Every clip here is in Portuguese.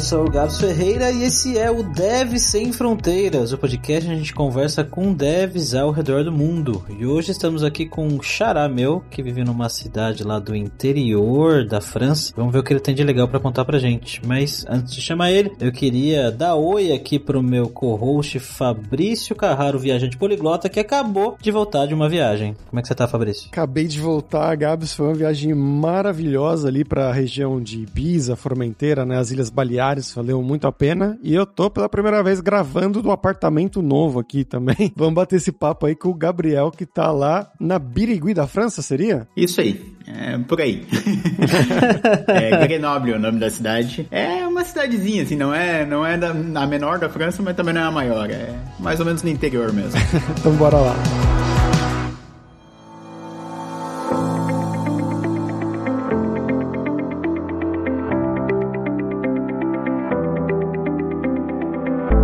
sou o Gabs Ferreira e esse é o Dev Sem Fronteiras, o podcast onde a gente conversa com devs ao redor do mundo. E hoje estamos aqui com um xará meu, que vive numa cidade lá do interior da França. Vamos ver o que ele tem de legal para contar pra gente. Mas antes de chamar ele, eu queria dar oi aqui pro meu co-host Fabrício Carraro, viajante poliglota, que acabou de voltar de uma viagem. Como é que você tá, Fabrício? Acabei de voltar, Gabs. Foi uma viagem maravilhosa ali pra região de Ibiza, Formenteira, né? As Ilhas Baleares, valeu muito a pena. E eu tô pela primeira vez gravando do apartamento novo aqui também. Vamos bater esse papo aí com o Gabriel, que tá lá na Birigui da França, seria? Isso aí, é por aí. é Grenoble o nome da cidade. É uma cidadezinha, assim, não é, não é da, a menor da França, mas também não é a maior. É mais ou menos no interior mesmo. então bora lá.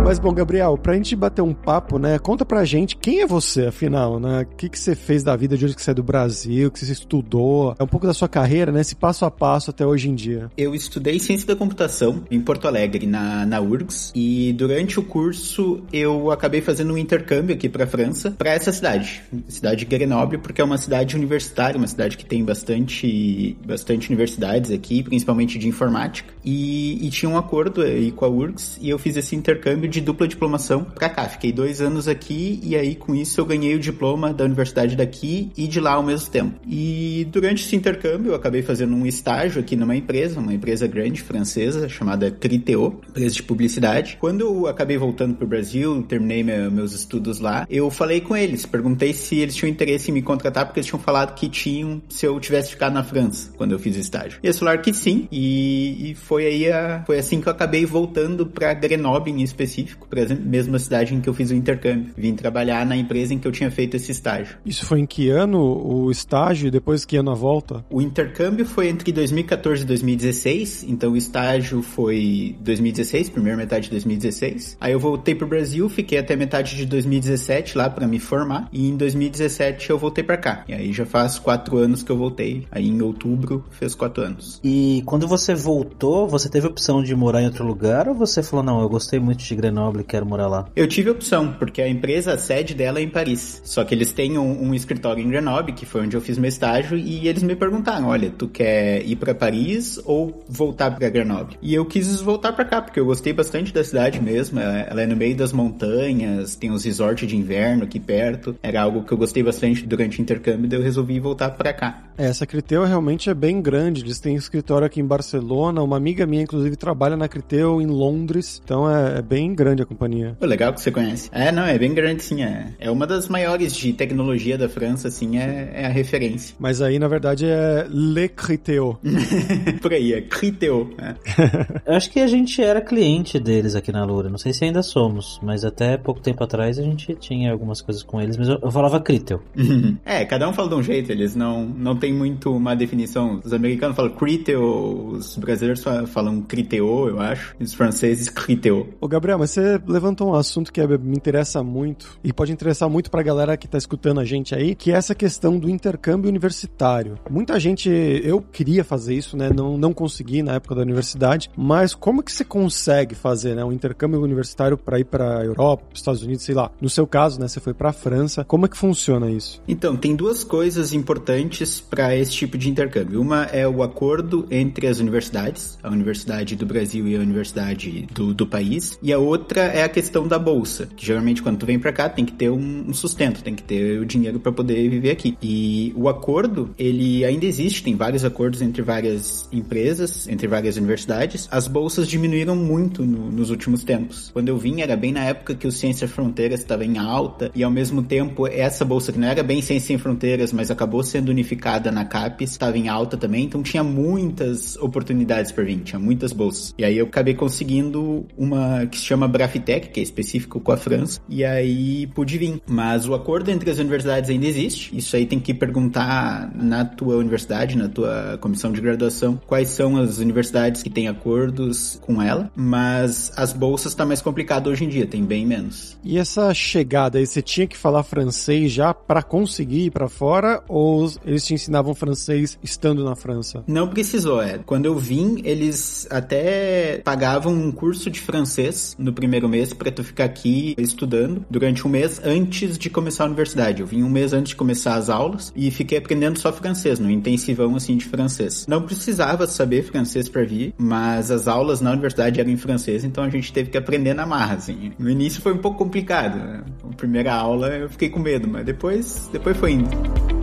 Mas bom, Gabriel, pra gente bater um papo, né? Conta pra gente quem é você, afinal, né? O que, que você fez da vida de onde que você é do Brasil, o que você estudou, é um pouco da sua carreira, né? Esse passo a passo até hoje em dia. Eu estudei ciência da computação em Porto Alegre, na, na URGS, e durante o curso eu acabei fazendo um intercâmbio aqui pra França, pra essa cidade, cidade de Grenoble, porque é uma cidade universitária, uma cidade que tem bastante, bastante universidades aqui, principalmente de informática, e, e tinha um acordo aí com a URGS, e eu fiz esse intercâmbio de de dupla diplomação pra cá. Fiquei dois anos aqui e aí com isso eu ganhei o diploma da universidade daqui e de lá ao mesmo tempo. E durante esse intercâmbio eu acabei fazendo um estágio aqui numa empresa, uma empresa grande francesa chamada Criteo, empresa de publicidade. Quando eu acabei voltando pro Brasil, terminei meu, meus estudos lá, eu falei com eles, perguntei se eles tinham interesse em me contratar porque eles tinham falado que tinham se eu tivesse ficado na França quando eu fiz o estágio. E eles falaram que sim, e, e foi aí a, foi assim que eu acabei voltando para Grenoble em específico específico, por exemplo, mesma cidade em que eu fiz o intercâmbio. Vim trabalhar na empresa em que eu tinha feito esse estágio. Isso foi em que ano o estágio e depois que ano a volta? O intercâmbio foi entre 2014 e 2016, então o estágio foi 2016, primeira metade de 2016. Aí eu voltei pro Brasil, fiquei até metade de 2017 lá para me formar e em 2017 eu voltei para cá. E aí já faz quatro anos que eu voltei. Aí em outubro fez quatro anos. E quando você voltou, você teve a opção de morar em outro lugar ou você falou não, eu gostei muito de Grenoble Grenoble, quero morar lá? Eu tive opção, porque a empresa, a sede dela é em Paris. Só que eles têm um, um escritório em Grenoble, que foi onde eu fiz meu estágio, e eles me perguntaram: olha, tu quer ir para Paris ou voltar para Grenoble? E eu quis voltar para cá, porque eu gostei bastante da cidade mesmo. Ela é no meio das montanhas, tem os resorts de inverno aqui perto. Era algo que eu gostei bastante durante o intercâmbio, daí eu resolvi voltar para cá. É, essa Criteu realmente é bem grande. Eles têm escritório aqui em Barcelona. Uma amiga minha, inclusive, trabalha na Criteu em Londres. Então é, é bem grande grande a companhia. Pô, legal que você conhece. É, não, é bem grande sim. É, é uma das maiores de tecnologia da França, assim, é, é a referência. Mas aí, na verdade, é Le Criteo. Por aí, é Criteo. É. eu acho que a gente era cliente deles aqui na Lura. Não sei se ainda somos, mas até pouco tempo atrás a gente tinha algumas coisas com eles, mas eu, eu falava Criteo. é, cada um fala de um jeito, eles não, não tem muito uma definição. Os americanos falam Criteo, os brasileiros falam Criteo, eu acho, e os franceses Criteo. Ô, Gabriel, mas você levantou um assunto que me interessa muito e pode interessar muito pra galera que tá escutando a gente aí, que é essa questão do intercâmbio universitário. Muita gente, eu queria fazer isso, né? Não, não consegui na época da universidade, mas como que você consegue fazer, né? Um intercâmbio universitário para ir para Europa, Estados Unidos, sei lá. No seu caso, né? Você foi para França. Como é que funciona isso? Então, tem duas coisas importantes para esse tipo de intercâmbio. Uma é o acordo entre as universidades, a Universidade do Brasil e a Universidade do, do país, e a outra outra é a questão da bolsa, que geralmente quando tu vem para cá tem que ter um sustento, tem que ter o dinheiro para poder viver aqui. E o acordo, ele ainda existe, tem vários acordos entre várias empresas, entre várias universidades. As bolsas diminuíram muito no, nos últimos tempos. Quando eu vim era bem na época que o Ciência Fronteiras estava em alta e ao mesmo tempo essa bolsa que não era bem Ciência Sem Fronteiras, mas acabou sendo unificada na CAPES, estava em alta também, então tinha muitas oportunidades para vir, tinha muitas bolsas. E aí eu acabei conseguindo uma que se chama Brafitec, que é específico com a França, e aí pude vir. Mas o acordo entre as universidades ainda existe. Isso aí tem que perguntar na tua universidade, na tua comissão de graduação, quais são as universidades que têm acordos com ela. Mas as bolsas tá mais complicado hoje em dia, tem bem menos. E essa chegada aí, você tinha que falar francês já para conseguir ir para fora ou eles te ensinavam francês estando na França? Não precisou, é. Quando eu vim, eles até pagavam um curso de francês no primeiro mês para tu ficar aqui estudando durante um mês antes de começar a universidade. Eu vim um mês antes de começar as aulas e fiquei aprendendo só francês, no intensivão assim de francês. Não precisava saber francês para vir, mas as aulas na universidade eram em francês, então a gente teve que aprender na marra, assim. No início foi um pouco complicado, né? A primeira aula eu fiquei com medo, mas depois, depois foi indo.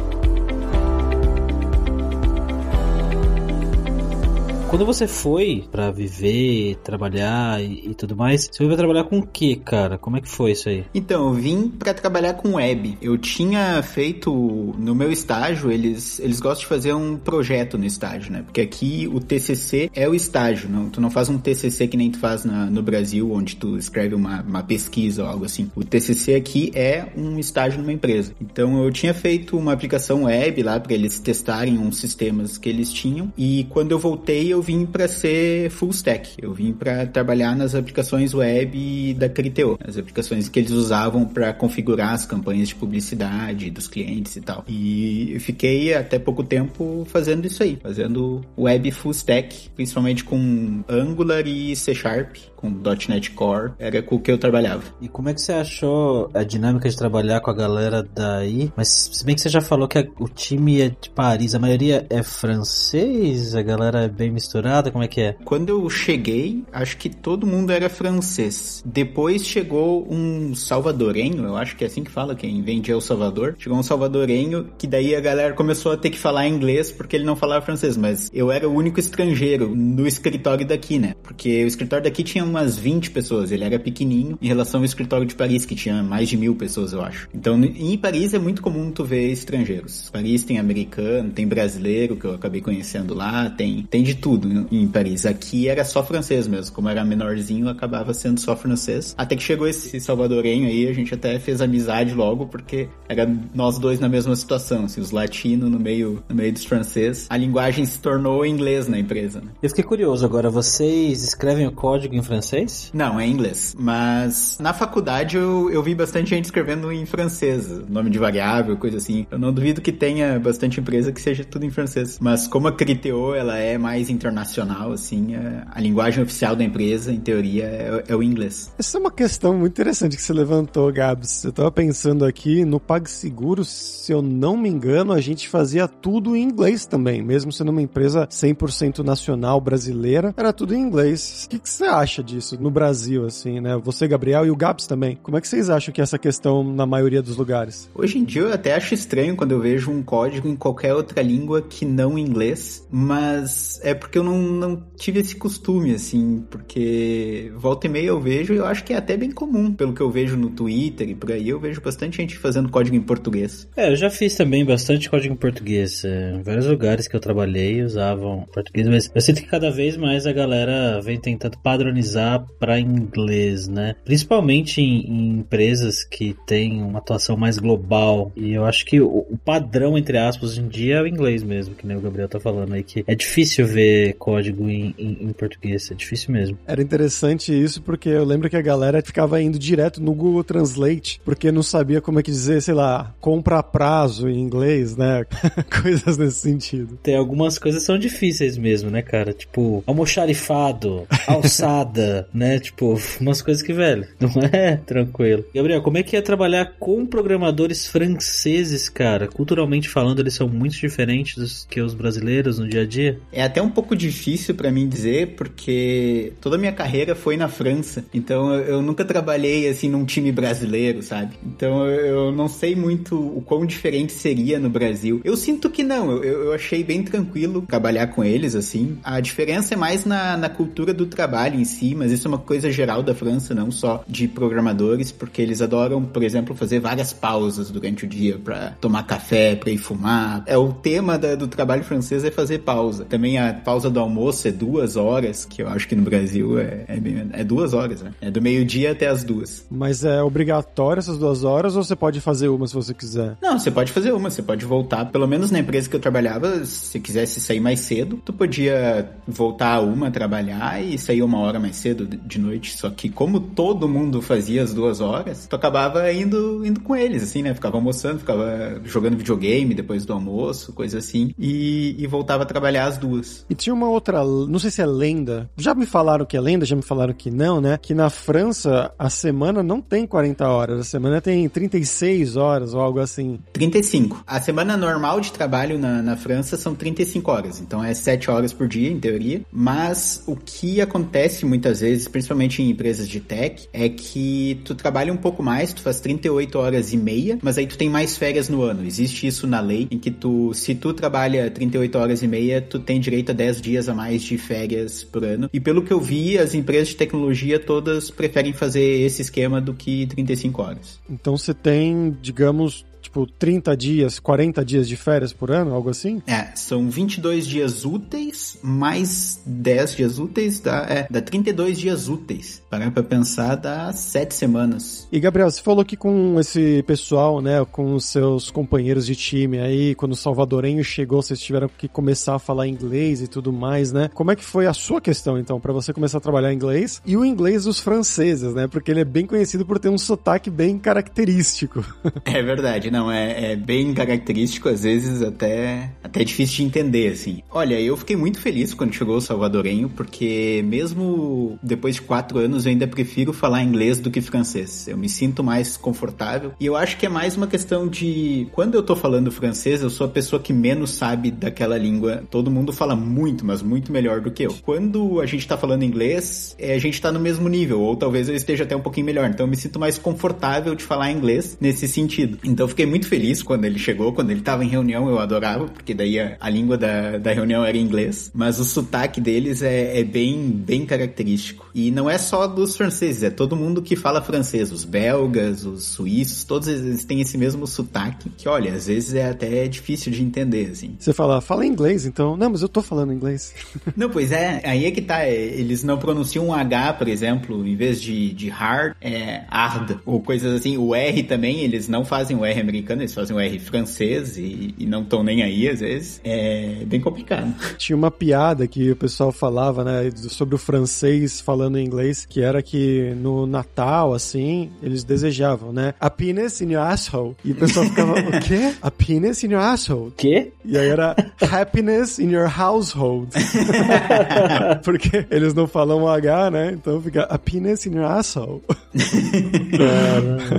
Quando você foi para viver, trabalhar e, e, tudo mais, você pra trabalhar com o que, cara? Como é que foi isso aí? Então, eu vim para trabalhar com web. Eu tinha feito no meu estágio, eles, eles gostam de fazer um projeto no estágio, né? Porque aqui o TCC é o estágio, não? Tu não faz um TCC que nem tu faz na, no Brasil, onde tu escreve uma, uma pesquisa ou algo assim. O TCC aqui é um estágio numa empresa. Então, eu tinha feito uma aplicação web lá para eles testarem uns sistemas que eles tinham e quando eu voltei, eu vim para ser full stack. Eu vim para trabalhar nas aplicações web da Criteo, as aplicações que eles usavam para configurar as campanhas de publicidade dos clientes e tal. E fiquei até pouco tempo fazendo isso aí, fazendo web full stack, principalmente com Angular e C Sharp com .NET Core, era com o que eu trabalhava. E como é que você achou a dinâmica de trabalhar com a galera daí? Mas se bem que você já falou que o time é de Paris, a maioria é francês, a galera é bem misturada, como é que é? Quando eu cheguei, acho que todo mundo era francês. Depois chegou um salvadorenho, eu acho que é assim que fala, quem vem de El Salvador. Chegou um salvadorenho que daí a galera começou a ter que falar inglês porque ele não falava francês, mas eu era o único estrangeiro no escritório daqui, né? Porque o escritório daqui tinha umas 20 pessoas. Ele era pequenininho em relação ao escritório de Paris, que tinha mais de mil pessoas, eu acho. Então, em Paris é muito comum tu ver estrangeiros. Paris tem americano, tem brasileiro, que eu acabei conhecendo lá, tem, tem de tudo em Paris. Aqui era só francês mesmo. Como era menorzinho, acabava sendo só francês. Até que chegou esse salvadorenho aí, a gente até fez amizade logo, porque era nós dois na mesma situação, assim, os latinos no meio, no meio dos franceses. A linguagem se tornou inglês na empresa, né? Eu fiquei curioso agora, vocês escrevem o código em francês? Francês? Não, é inglês. Mas na faculdade eu, eu vi bastante gente escrevendo em francês, nome de variável, coisa assim. Eu não duvido que tenha bastante empresa que seja tudo em francês. Mas como a Criteo, ela é mais internacional, assim, a, é, a linguagem oficial da empresa, em teoria, é, é, o inglês. Essa é uma questão muito interessante que você levantou, Gabs. Eu tava pensando aqui, no PagSeguro, se eu não me engano, a gente fazia tudo em inglês também, mesmo sendo uma empresa 100% nacional brasileira, era tudo em inglês. O que, que você acha disso? no Brasil, assim, né? Você, Gabriel, e o Gabs também. Como é que vocês acham que é essa questão na maioria dos lugares? Hoje em dia eu até acho estranho quando eu vejo um código em qualquer outra língua que não inglês, mas é porque eu não, não tive esse costume, assim, porque volta e meia eu vejo e eu acho que é até bem comum, pelo que eu vejo no Twitter e por aí, eu vejo bastante gente fazendo código em português. É, eu já fiz também bastante código em português. É, em vários lugares que eu trabalhei usavam português, mas eu sinto que cada vez mais a galera vem tentando padronizar mudar para inglês, né? Principalmente em, em, empresas que têm uma atuação mais global. E eu acho que o, o, padrão, entre aspas, hoje em dia é o inglês mesmo, que nem o Gabriel tá falando aí, que é difícil ver código em, em, em português, é difícil mesmo. Era interessante isso porque eu lembro que a galera ficava indo direto no Google Translate, porque não sabia como é que dizer, sei lá, compra a prazo em inglês, né? coisas nesse sentido. Tem algumas coisas que são difíceis mesmo, né, cara? Tipo, almoxarifado, alçada, né? Tipo, umas coisas que, velho, não é tranquilo. Gabriel, como é que é trabalhar com programadores franceses, cara? Culturalmente falando, eles são muito diferentes dos que os brasileiros no dia a dia? É até um pouco difícil para mim dizer, porque toda a minha carreira foi na França. Então eu nunca trabalhei assim num time brasileiro, sabe? Então eu não sei muito o quão diferente seria no Brasil. Eu sinto que não, eu, eu achei bem tranquilo trabalhar com eles, assim. A diferença é mais na, na cultura do trabalho em si, mas isso é uma coisa geral da França, não só de programadores, porque eles adoram, por exemplo, fazer várias pausas durante o dia para tomar café, para ir fumar. É o tema da, do trabalho francês é fazer pausa. Também a pausa pausa do almoço é duas horas, que eu acho que no Brasil é, é, bem, é duas horas, né? É do meio-dia até as duas. Mas é obrigatório essas duas horas ou você pode fazer uma se você quiser? Não, você pode fazer uma, você pode voltar. Pelo menos na empresa que eu trabalhava, se quisesse sair mais cedo, tu podia voltar a uma, trabalhar e sair uma hora mais cedo de noite. Só que como todo mundo fazia as duas horas, tu acabava indo, indo com eles, assim, né? Ficava almoçando, ficava jogando videogame depois do almoço, coisa assim, e, e voltava a trabalhar às duas. E tinha uma outra, não sei se é lenda, já me falaram que é lenda, já me falaram que não, né? Que na França a semana não tem 40 horas, a semana tem 36 horas ou algo assim. 35. A semana normal de trabalho na, na França são 35 horas, então é 7 horas por dia, em teoria. Mas o que acontece muitas vezes, principalmente em empresas de tech, é que tu trabalha um pouco mais, tu faz 38 horas e meia, mas aí tu tem mais férias no ano. Existe isso na lei, em que tu, se tu trabalha 38 horas e meia, tu tem direito a 10 dias a mais de férias por ano. E pelo que eu vi, as empresas de tecnologia todas preferem fazer esse esquema do que 35 horas. Então você tem, digamos, tipo 30 dias, 40 dias de férias por ano, algo assim? É, são 22 dias úteis, mais 10 dias úteis, dá, é, dá 32 dias úteis. Para pra pensar, dá 7 semanas. E Gabriel, você falou que com esse pessoal, né, com os seus companheiros de time aí, quando o salvadorenho chegou, vocês tiveram que começar a falar inglês e tudo mais, né? Como é que foi a sua questão, então, para você começar a trabalhar inglês? E o inglês dos franceses, né? Porque ele é bem conhecido por ter um sotaque bem característico. É verdade, não, é, é, bem característico, às vezes até, até difícil de entender, assim. Olha, eu fiquei muito feliz quando chegou o salvadorenho, porque mesmo depois de quatro anos eu ainda prefiro falar inglês do que francês. Eu me sinto mais confortável e eu acho que é mais uma questão de quando eu tô falando francês, eu sou a pessoa que menos sabe daquela língua. Todo mundo fala muito, mas muito melhor do que eu. Quando a gente tá falando inglês, é, a gente tá no mesmo nível, ou talvez eu esteja até um pouquinho melhor. Então eu me sinto mais confortável de falar inglês nesse sentido. Então eu fiquei muito feliz quando ele chegou, quando ele tava em reunião, eu adorava, porque daí a, a língua da, da reunião era inglês, mas o sotaque deles é, é, bem, bem característico. E não é só dos franceses, é todo mundo que fala francês, os belgas, os suíços, todos eles têm esse mesmo sotaque, que olha, às vezes é até difícil de entender, assim. Você fala, fala inglês, então. Não, mas eu tô falando inglês. não, pois é, aí é que tá, é, eles não pronunciam um H, por exemplo, em vez de, de hard, é hard, ou coisas assim, o R também, eles não fazem o R americano, eles fazem o R francês e, e não estão nem aí, às vezes. É bem complicado. Tinha uma piada que o pessoal falava, né, sobre o francês falando em inglês, que era que no Natal, assim, eles desejavam, né, a penis in your asshole. E o pessoal ficava, o quê? A penis in your asshole. Quê? E aí era happiness in your household. Porque eles não falam H, né? Então fica a penis in your asshole.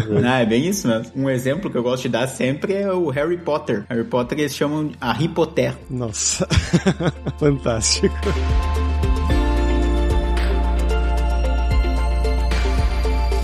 não, é bem isso mesmo. Um exemplo que eu gosto de dar sempre é o Harry Potter. Harry Potter eles chamam a Potter. Nossa, fantástico.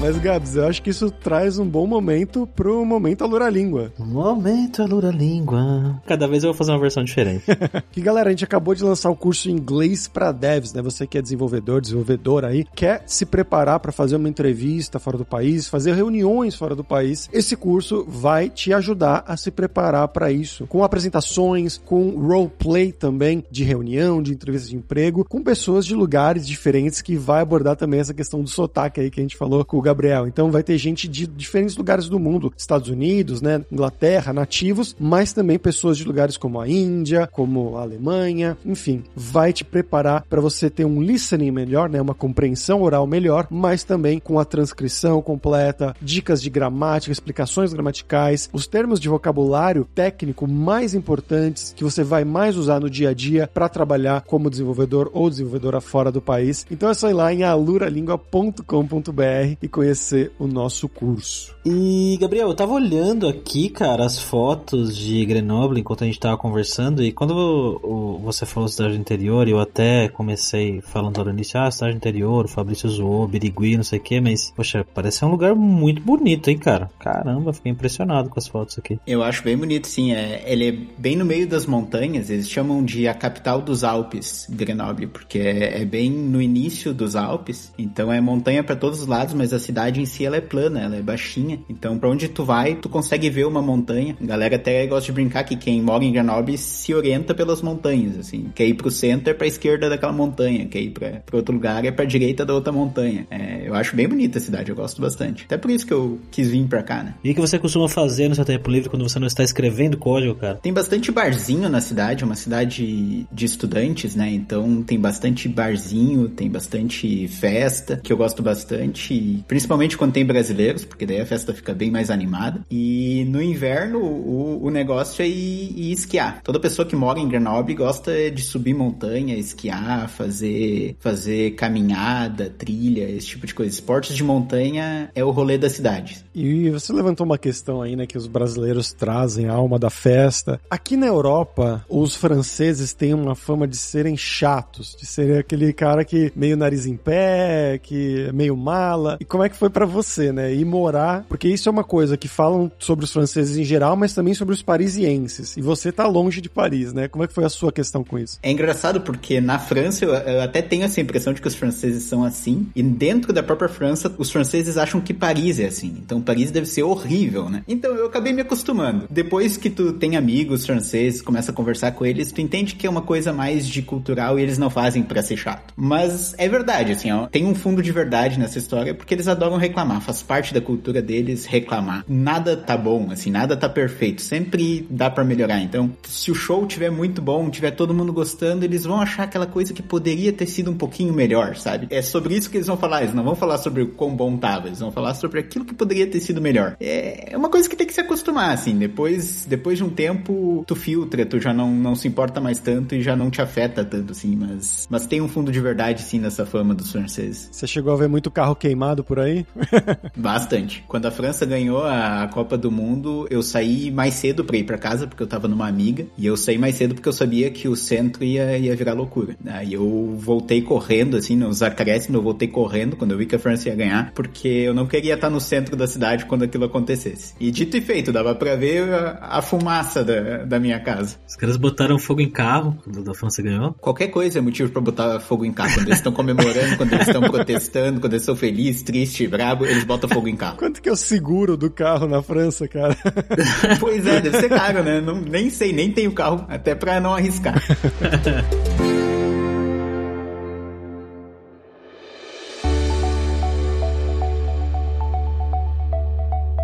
Mas, Gabs, eu acho que isso traz um bom momento pro momento Alura Língua. Momento Alura Língua. Cada vez eu vou fazer uma versão diferente. que, galera, a gente acabou de lançar o curso inglês para devs, né? Você que é desenvolvedor, desenvolvedor aí, quer se preparar para fazer uma entrevista fora do país, fazer reuniões fora do país. Esse curso vai te ajudar a se preparar para isso, com apresentações, com roleplay também de reunião, de entrevista de emprego, com pessoas de lugares diferentes que vai abordar também essa questão do sotaque aí que a gente falou com o Gabriel. Então vai ter gente de diferentes lugares do mundo, Estados Unidos, né, Inglaterra, nativos, mas também pessoas de lugares como a Índia, como a Alemanha, enfim, vai te preparar para você ter um listening melhor, né, uma compreensão oral melhor, mas também com a transcrição completa, dicas de gramática, explicações gramaticais, os termos de vocabulário técnico mais importantes que você vai mais usar no dia a dia para trabalhar como desenvolvedor ou desenvolvedora fora do país. Então é só ir lá em aluralingua.com.br e conhecer o nosso curso. E, Gabriel, eu tava olhando aqui, cara, as fotos de Grenoble enquanto a gente tava conversando, e quando você falou cidade interior, eu até comecei falando no início, ah, cidade interior, o Fabrício zoou, Birigui, não sei o que, mas, poxa, parece um lugar muito bonito, hein, cara? Caramba, fiquei impressionado com as fotos aqui. Eu acho bem bonito, sim. É, ele é bem no meio das montanhas, eles chamam de a capital dos Alpes, Grenoble, porque é, é bem no início dos Alpes, então é montanha para todos os lados, mas a cidade em si ela é plana, ela é baixinha. Então, para onde tu vai, tu consegue ver uma montanha. A galera até gosta de brincar que quem mora em Grenoble se orienta pelas montanhas, assim. Quer ir pro centro é pra esquerda daquela montanha, quer ir pra, pra outro lugar é pra direita da outra montanha. É, eu acho bem bonita a cidade, eu gosto bastante. Até por isso que eu quis vir pra cá, né? E o que você costuma fazer no seu tempo livre quando você não está escrevendo código, cara? Tem bastante barzinho na cidade, é uma cidade de estudantes, né? Então tem bastante barzinho, tem bastante festa, que eu gosto bastante, principalmente quando tem brasileiros, porque daí a festa fica bem mais animada. E no inverno, o, o negócio é ir, ir esquiar. Toda pessoa que mora em Grenoble gosta de subir montanha, esquiar, fazer, fazer caminhada, trilha, esse tipo de coisa. Esportes de montanha é o rolê da cidade. E você levantou uma questão aí, né, que os brasileiros trazem a alma da festa. Aqui na Europa, os franceses têm uma fama de serem chatos, de serem aquele cara que meio nariz em pé, que é meio mala. E como é que foi para você, né, ir morar? Porque isso é uma coisa que falam sobre os franceses em geral, mas também sobre os parisienses. E você tá longe de Paris, né? Como é que foi a sua questão com isso? É engraçado porque na França eu, eu até tenho essa impressão de que os franceses são assim, e dentro da própria França, os franceses acham que Paris é assim. Então Paris deve ser horrível, né? Então eu acabei me acostumando. Depois que tu tem amigos franceses, começa a conversar com eles, tu entende que é uma coisa mais de cultural e eles não fazem para ser chato. Mas é verdade, assim, ó, tem um fundo de verdade nessa história porque eles adoram reclamar, faz parte da cultura deles reclamar. Nada tá bom, assim, nada tá perfeito, sempre dá para melhorar. Então, se o show tiver muito bom, tiver todo mundo gostando, eles vão achar aquela coisa que poderia ter sido um pouquinho melhor, sabe? É sobre isso que eles vão falar, eles não vão falar sobre o quão bom tava, eles vão falar sobre aquilo que poderia ter sido melhor. É, é uma coisa que tem que se acostumar, assim, depois, depois de um tempo, tu filtra, tu já não, não se importa mais tanto e já não te afeta tanto, assim, mas, mas tem um fundo de verdade, sim, nessa fama dos franceses. Você chegou a ver muito carro queimado por aí? Bastante. Quando a França ganhou a Copa do Mundo, eu saí mais cedo pra ir pra casa, porque eu tava numa amiga, e eu saí mais cedo porque eu sabia que o centro ia, ia virar loucura. Aí eu voltei correndo, assim, nos acréscimos, eu voltei correndo quando eu vi que a França ia ganhar, porque eu não queria estar no centro da cidade quando aquilo acontecesse. E dito e feito, dava pra ver a, a fumaça da, da minha casa. Os caras botaram fogo em carro quando a França ganhou? Qualquer coisa é motivo pra botar fogo em carro. Quando eles estão comemorando, quando eles estão protestando, quando eles estão felizes, tristes, brabo, eles botam fogo em carro. Quanto que é o seguro do carro na França, cara? pois é, deve ser caro, né? Não, nem sei, nem tenho carro, até pra não arriscar.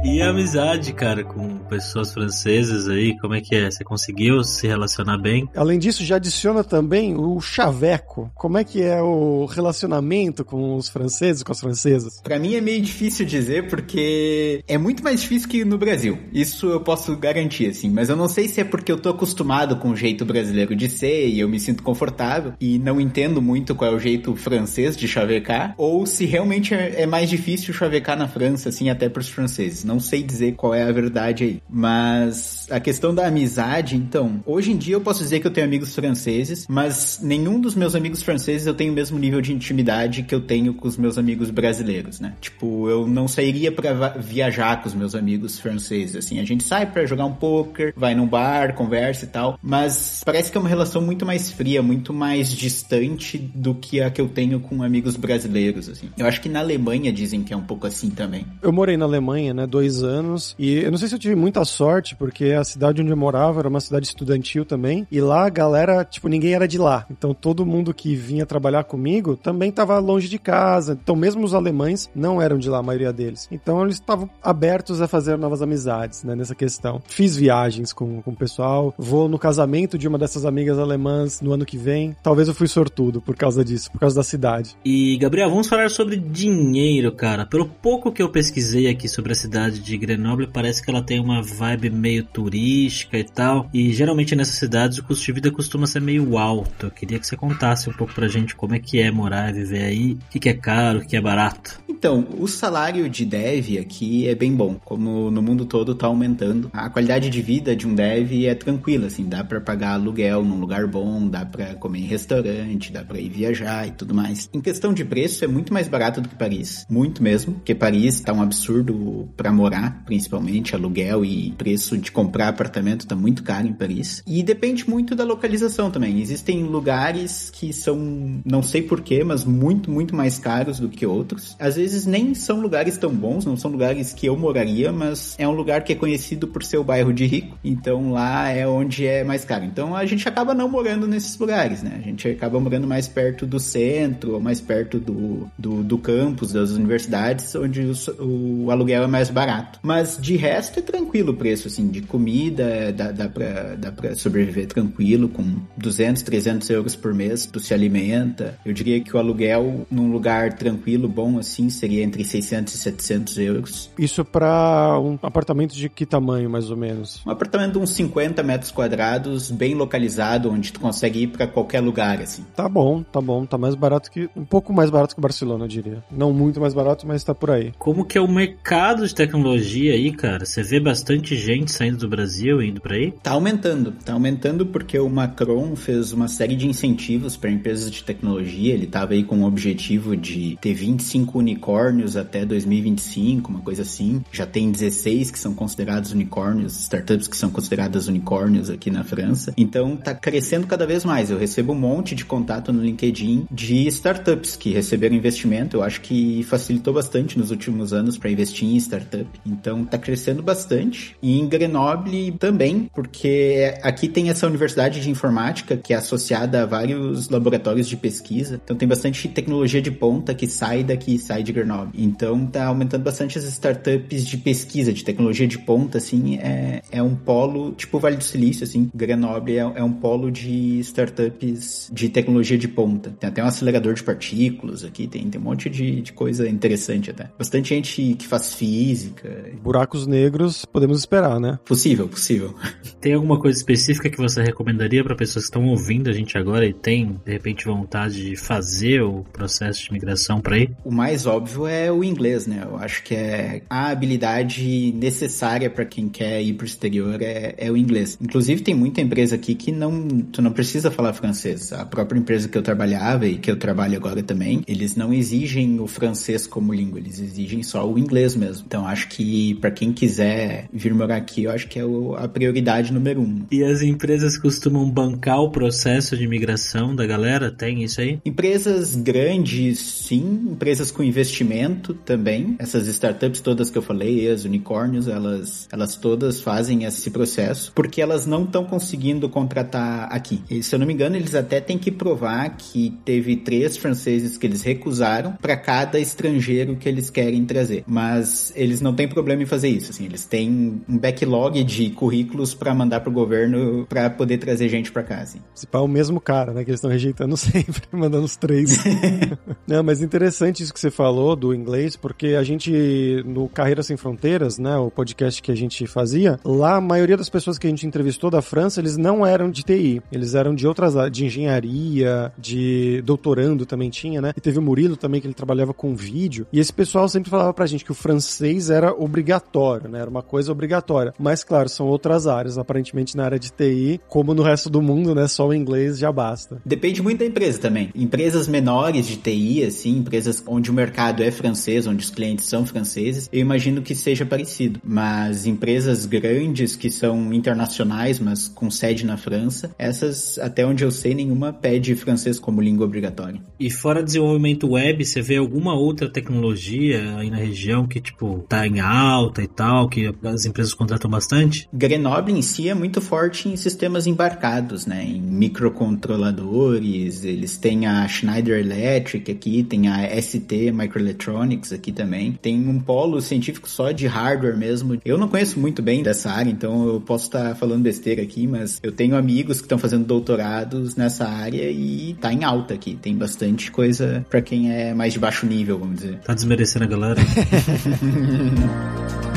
E a amizade, cara, com pessoas francesas aí, como é que é? Você conseguiu se relacionar bem? Além disso, já adiciona também o chaveco. Como é que é o relacionamento com os franceses, com as francesas? Pra mim é meio difícil dizer porque é muito mais difícil que no Brasil. Isso eu posso garantir, assim. Mas eu não sei se é porque eu tô acostumado com o jeito brasileiro de ser e eu me sinto confortável e não entendo muito qual é o jeito francês de chavecar, ou se realmente é mais difícil chavecar na França, assim, até pros franceses. Não sei dizer qual é a verdade aí. Mas a questão da amizade, então, hoje em dia eu posso dizer que eu tenho amigos franceses, mas nenhum dos meus amigos franceses eu tenho o mesmo nível de intimidade que eu tenho com os meus amigos brasileiros, né? Tipo, eu não sairia para viajar com os meus amigos franceses, assim. A gente sai para jogar um poker, vai num bar, conversa e tal, mas parece que é uma relação muito mais fria, muito mais distante do que a que eu tenho com amigos brasileiros, assim. Eu acho que na Alemanha dizem que é um pouco assim também. Eu morei na Alemanha, né, dois anos, e eu não sei se eu tive muita sorte, porque a cidade onde eu morava era uma cidade estudantil também, e lá a galera, tipo, ninguém era de lá. Então todo mundo que vinha trabalhar comigo também estava longe de casa. Então mesmo os alemães não eram de lá, a maioria deles. Então eles estavam abertos a fazer novas amizades, né, nessa questão. Fiz viagens com, com o pessoal, vou no casamento de uma dessas amigas alemãs no ano que vem. Talvez eu fui sortudo por causa disso, por causa da cidade. E, Gabriel, vamos falar sobre dinheiro, cara. Pelo pouco que eu pesquisei aqui sobre a cidade de Grenoble, parece que ela tem uma vibe meio turística e tal. E geralmente nessas cidades o custo de vida costuma ser meio alto. Eu queria que você contasse um pouco pra gente como é que é morar e viver aí, o que, que é caro, o que é barato. Então, o salário de dev aqui é bem bom, como no mundo todo tá aumentando. A qualidade de vida de um dev é tranquila, assim, dá para pagar aluguel num lugar bom, dá para comer em restaurante, dá para ir viajar e tudo mais. Em questão de preço, é muito mais barato do que Paris, muito mesmo, porque Paris tá um absurdo para morar morar, principalmente aluguel e preço de comprar apartamento está muito caro em Paris. E depende muito da localização também. Existem lugares que são, não sei porquê, mas muito, muito mais caros do que outros. Às vezes nem são lugares tão bons, não são lugares que eu moraria, mas é um lugar que é conhecido por ser o bairro de rico. Então lá é onde é mais caro. Então a gente acaba não morando nesses lugares, né? A gente acaba morando mais perto do centro, ou mais perto do, do, do campus, das universidades, onde o, o aluguel é mais barato. Mas de resto é tranquilo o preço, assim, de comida, dá, dá, pra, dá pra sobreviver tranquilo, com 200, 300 euros por mês, tu se alimenta. Eu diria que o aluguel num lugar tranquilo, bom, assim, seria entre 600 e 700 euros. Isso para um apartamento de que tamanho, mais ou menos? Um apartamento de uns 50 metros quadrados, bem localizado, onde tu consegue ir para qualquer lugar, assim. Tá bom, tá bom. Tá mais barato que... Um pouco mais barato que Barcelona, eu diria. Não muito mais barato, mas tá por aí. Como que é o mercado de tecnologia aí, cara? Você vê bastante gente saindo do Brasil e indo para aí? Tá aumentando. Tá aumentando porque o Macron fez uma série de incentivos para empresas de tecnologia. Ele tava aí com o objetivo de ter 25 unicórnios até 2025, uma coisa assim. Já tem 16 que são considerados unicórnios, startups que são consideradas unicórnios aqui na França. Então tá crescendo cada vez mais. Eu recebo um monte de contato no LinkedIn de startups que receberam investimento. Eu acho que facilitou bastante nos últimos anos para investir em startup. Então tá crescendo bastante. E em Grenoble também, porque aqui tem essa universidade de informática que é associada a vários laboratórios de pesquisa. Então tem bastante tecnologia de ponta que sai daqui, sai de Grenoble. Então tá aumentando bastante as startups de pesquisa, de tecnologia de ponta, assim, é, é um polo, tipo Vale do Silício, assim. Grenoble é, é um polo de startups de tecnologia de ponta. Tem até um acelerador de partículas aqui, tem, tem um monte de, de coisa interessante até. Bastante gente que faz física. Buracos negros, podemos esperar, né? Possível, possível. Tem alguma coisa específica que você recomendaria para pessoas que estão ouvindo a gente agora e tem, de repente, vontade de fazer o processo de migração para aí? O mais óbvio é o inglês, né? Eu acho que é a habilidade necessária para quem quer ir pro exterior é, é, o inglês. Inclusive tem muita empresa aqui que não, tu não precisa falar francês. A própria empresa que eu trabalhava e que eu trabalho agora também, eles não exigem o francês como língua, eles exigem só o inglês mesmo. Então acho que para quem quiser vir morar aqui, eu acho que é a prioridade número um. E as empresas costumam bancar o processo de migração da galera? Tem isso aí? Empresas grandes, sim. Empresas com investimento também. Essas startups todas que eu falei, as unicórnios, elas, elas todas fazem esse processo porque elas não estão conseguindo contratar aqui. E, se eu não me engano, eles até têm que provar que teve três franceses que eles recusaram para cada estrangeiro que eles querem trazer. Mas eles não têm problema em fazer isso. Assim, eles têm um backlog de currículos para mandar pro governo para poder trazer gente para cá. Assim. Se pá, é o mesmo cara, né? Que eles estão rejeitando sempre, mandando os três. não, mas interessante isso que você falou do inglês, porque a gente, no Carreira Sem Fronteiras, né? O podcast que a gente fazia, lá a maioria das pessoas que a gente entrevistou da França, eles não eram de TI. Eles eram de outras de engenharia, de doutorando também tinha, né? E teve o Murilo também, que ele trabalhava com vídeo. E esse pessoal sempre falava pra gente que o francês era obrigatório, né? Era uma coisa obrigatória. Mas, claro, são outras áreas. Aparentemente, na área de TI, como no resto do mundo, né? Só o inglês já basta. Depende muito da empresa também. Empresas menores de TI, assim, empresas onde o mercado é francês, onde os clientes são franceses, eu imagino que seja parecido. Mas empresas grandes que são internacionais, mas com sede na França, essas, até onde eu sei, nenhuma pede francês como língua obrigatória. E fora desenvolvimento web, você vê alguma outra tecnologia aí na região que, tipo, tá em alta e tal, que as empresas contratam bastante? Grenoble em si é muito forte em sistemas embarcados, né? Em microcontroladores, eles têm a Schneider Electric aqui, tem a ST Microelectronics aqui também. Tem um polo científico só de hardware mesmo. Eu não conheço muito bem dessa área, então eu posso estar falando besteira aqui, mas eu tenho amigos que estão fazendo doutorados nessa área e tá em alta aqui. Tem bastante coisa para quem é mais de baixo nível, vamos dizer. Tá desmerecendo a galera? fim.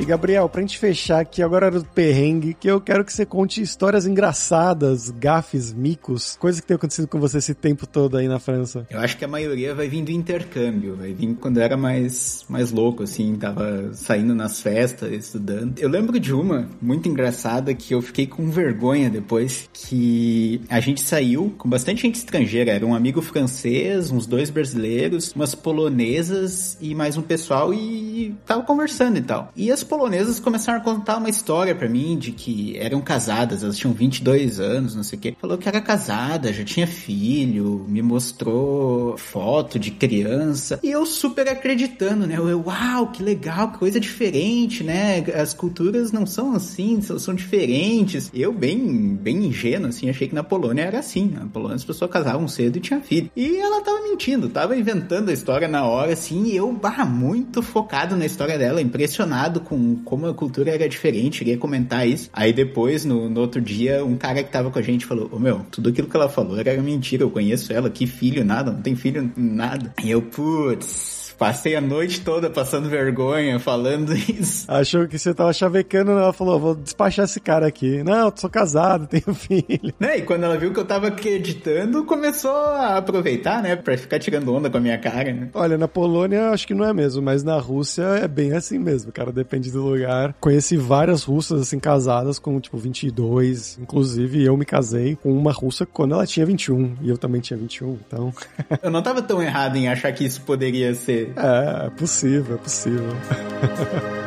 E Gabriel, pra gente fechar aqui agora do perrengue, que eu quero que você conte histórias engraçadas, gafes, micos, coisas que tem acontecido com você esse tempo todo aí na França. Eu acho que a maioria vai vir do intercâmbio, vai vir quando eu era mais, mais louco, assim, tava saindo nas festas, estudando. Eu lembro de uma muito engraçada que eu fiquei com vergonha depois, que a gente saiu com bastante gente estrangeira, era um amigo francês, uns dois brasileiros, umas polonesas e mais um pessoal e tava conversando e tal. E as polonesas começaram a contar uma história para mim de que eram casadas, elas tinham 22 anos, não sei o que. Falou que era casada, já tinha filho, me mostrou foto de criança. E eu super acreditando, né? Eu, uau, que legal, que coisa diferente, né? As culturas não são assim, são diferentes. Eu, bem, bem ingênuo, assim, achei que na Polônia era assim. Na Polônia as pessoas casavam cedo e tinham filho. E ela tava mentindo, tava inventando a história na hora, assim, e eu, bah, muito focado na história dela, impressionado com como a cultura era diferente, queria comentar isso. Aí depois, no, no outro dia, um cara que tava com a gente falou, ô oh, meu, tudo aquilo que ela falou era mentira, eu conheço ela, que filho, nada, não tem filho, nada. E eu, putz, Passei a noite toda passando vergonha, falando isso. Achou que você tava chavecando, ela falou, vou despachar esse cara aqui. Não, eu sou casado, tenho filho. Né? E quando ela viu que eu tava acreditando, começou a aproveitar, né? Pra ficar tirando onda com a minha cara, né? Olha, na Polônia acho que não é mesmo, mas na Rússia é bem assim mesmo, cara. Depende do lugar. Conheci várias russas, assim, casadas com, tipo, 22. Inclusive, eu me casei com uma russa quando ela tinha 21. E eu também tinha 21, então... eu não tava tão errado em achar que isso poderia ser é, é possível, é possível.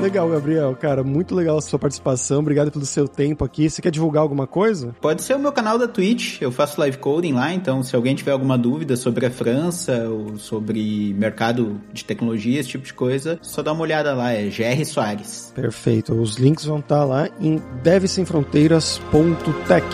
Legal, Gabriel. Cara, muito legal a sua participação. Obrigado pelo seu tempo aqui. Você quer divulgar alguma coisa? Pode ser o meu canal da Twitch. Eu faço live coding lá, então se alguém tiver alguma dúvida sobre a França ou sobre mercado de tecnologia, esse tipo de coisa, só dá uma olhada lá. É GR Soares. Perfeito. Os links vão estar lá em devsemfronteiras.tech.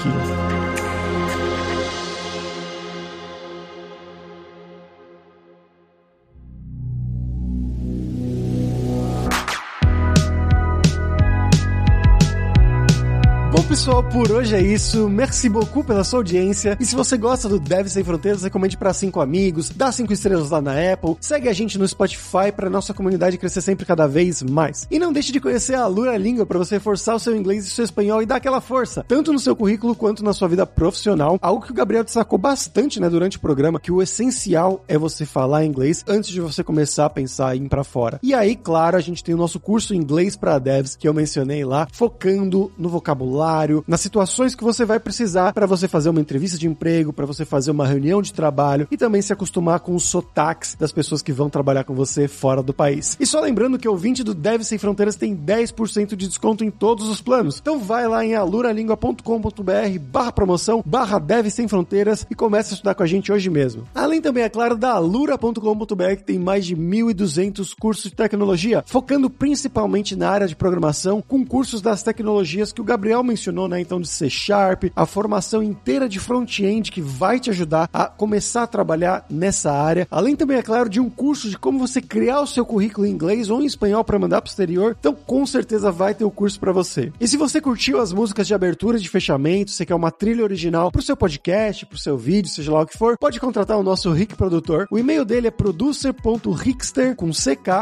por hoje é isso. Merci beaucoup pela sua audiência. E se você gosta do Deve Sem Fronteiras, recomende para cinco amigos, dá cinco estrelas lá na Apple, segue a gente no Spotify para nossa comunidade crescer sempre cada vez mais. E não deixe de conhecer a Lura Língua para você forçar o seu inglês e seu espanhol e dar aquela força, tanto no seu currículo quanto na sua vida profissional. Algo que o Gabriel destacou bastante, né, durante o programa, que o essencial é você falar inglês antes de você começar a pensar em ir para fora. E aí, claro, a gente tem o nosso curso Inglês para Devs que eu mencionei lá, focando no vocabulário nas situações que você vai precisar para você fazer uma entrevista de emprego, para você fazer uma reunião de trabalho e também se acostumar com os sotaques das pessoas que vão trabalhar com você fora do país. E só lembrando que o ouvinte do Deve Sem Fronteiras tem 10% de desconto em todos os planos. Então vai lá em aluralingua.com.br barra promoção, barra Deve Sem Fronteiras e comece a estudar com a gente hoje mesmo. Além também, é claro, da alura.com.br que tem mais de 1.200 cursos de tecnologia, focando principalmente na área de programação, com cursos das tecnologias que o Gabriel mencionou mencionou, né? Então, de C Sharp, a formação inteira de front-end que vai te ajudar a começar a trabalhar nessa área. Além também, é claro, de um curso de como você criar o seu currículo em inglês ou em espanhol para mandar para o exterior. Então, com certeza vai ter o curso para você. E se você curtiu as músicas de abertura de fechamento, você quer uma trilha original para o seu podcast, para o seu vídeo, seja lá o que for, pode contratar o nosso Rick Produtor. O e-mail dele é producer.rickster com ck@gmail.com.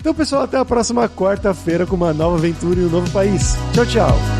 Então, pessoal, até a próxima quarta-feira com uma nova aventura em um novo país. Tchau. Tchau.